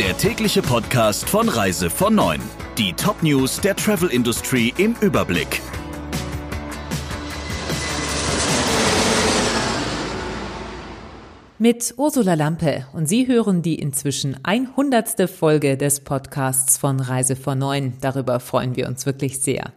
der tägliche Podcast von Reise von 9. Die Top-News der Travel Industry im Überblick. Mit Ursula Lampe und Sie hören die inzwischen 100. Folge des Podcasts von Reise von 9. Darüber freuen wir uns wirklich sehr.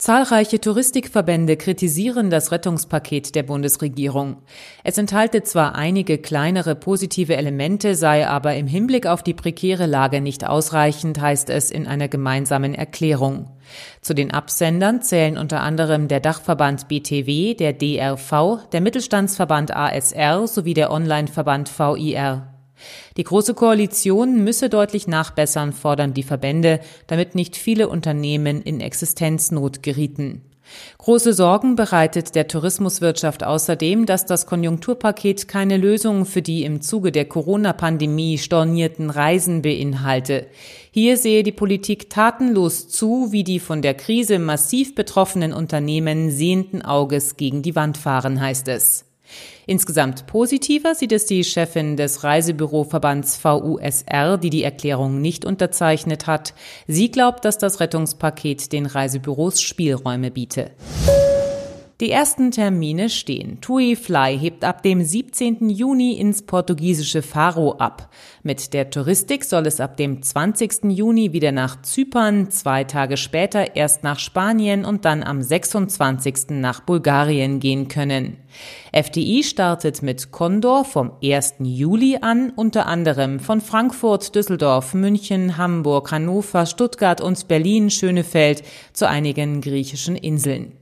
Zahlreiche Touristikverbände kritisieren das Rettungspaket der Bundesregierung. Es enthalte zwar einige kleinere positive Elemente, sei aber im Hinblick auf die prekäre Lage nicht ausreichend, heißt es in einer gemeinsamen Erklärung. Zu den Absendern zählen unter anderem der Dachverband BTW, der DRV, der Mittelstandsverband ASR sowie der Onlineverband VIR. Die Große Koalition müsse deutlich nachbessern, fordern die Verbände, damit nicht viele Unternehmen in Existenznot gerieten. Große Sorgen bereitet der Tourismuswirtschaft außerdem, dass das Konjunkturpaket keine Lösung für die im Zuge der Corona-Pandemie stornierten Reisen beinhalte. Hier sehe die Politik tatenlos zu, wie die von der Krise massiv betroffenen Unternehmen sehenden Auges gegen die Wand fahren, heißt es. Insgesamt positiver sieht es die Chefin des Reisebüroverbands VUSR, die die Erklärung nicht unterzeichnet hat. Sie glaubt, dass das Rettungspaket den Reisebüros Spielräume biete. Die ersten Termine stehen. TUI Fly hebt ab dem 17. Juni ins portugiesische Faro ab. Mit der Touristik soll es ab dem 20. Juni wieder nach Zypern, zwei Tage später erst nach Spanien und dann am 26. nach Bulgarien gehen können. FDI startet mit Condor vom 1. Juli an, unter anderem von Frankfurt, Düsseldorf, München, Hamburg, Hannover, Stuttgart und Berlin, Schönefeld zu einigen griechischen Inseln.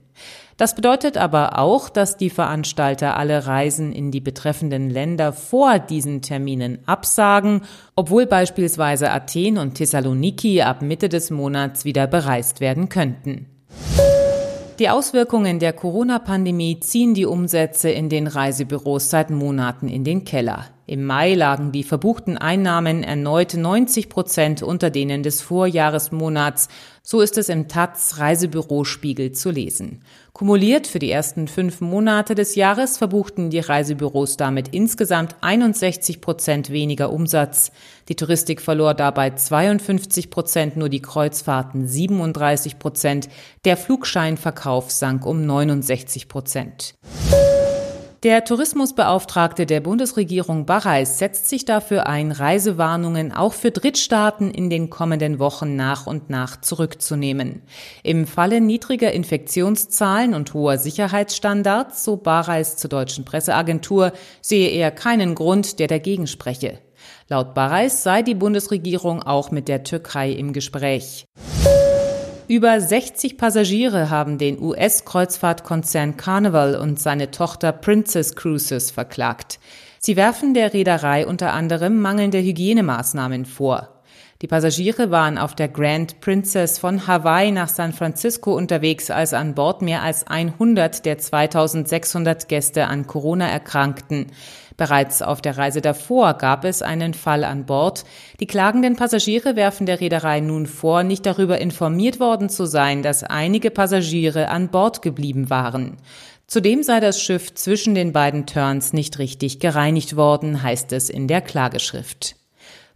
Das bedeutet aber auch, dass die Veranstalter alle Reisen in die betreffenden Länder vor diesen Terminen absagen, obwohl beispielsweise Athen und Thessaloniki ab Mitte des Monats wieder bereist werden könnten. Die Auswirkungen der Corona-Pandemie ziehen die Umsätze in den Reisebüros seit Monaten in den Keller. Im Mai lagen die verbuchten Einnahmen erneut 90 Prozent unter denen des Vorjahresmonats. So ist es im Taz Reisebürospiegel zu lesen. Kumuliert für die ersten fünf Monate des Jahres verbuchten die Reisebüros damit insgesamt 61 Prozent weniger Umsatz. Die Touristik verlor dabei 52 Prozent, nur die Kreuzfahrten 37 Prozent. Der Flugscheinverkauf sank um 69 Prozent. Der Tourismusbeauftragte der Bundesregierung Barreis setzt sich dafür ein, Reisewarnungen auch für Drittstaaten in den kommenden Wochen nach und nach zurückzunehmen. Im Falle niedriger Infektionszahlen und hoher Sicherheitsstandards, so Barreis zur deutschen Presseagentur, sehe er keinen Grund, der dagegen spreche. Laut Barreis sei die Bundesregierung auch mit der Türkei im Gespräch. Über 60 Passagiere haben den US-Kreuzfahrtkonzern Carnival und seine Tochter Princess Cruises verklagt. Sie werfen der Reederei unter anderem mangelnde Hygienemaßnahmen vor. Die Passagiere waren auf der Grand Princess von Hawaii nach San Francisco unterwegs, als an Bord mehr als 100 der 2600 Gäste an Corona erkrankten. Bereits auf der Reise davor gab es einen Fall an Bord. Die klagenden Passagiere werfen der Reederei nun vor, nicht darüber informiert worden zu sein, dass einige Passagiere an Bord geblieben waren. Zudem sei das Schiff zwischen den beiden Turns nicht richtig gereinigt worden, heißt es in der Klageschrift.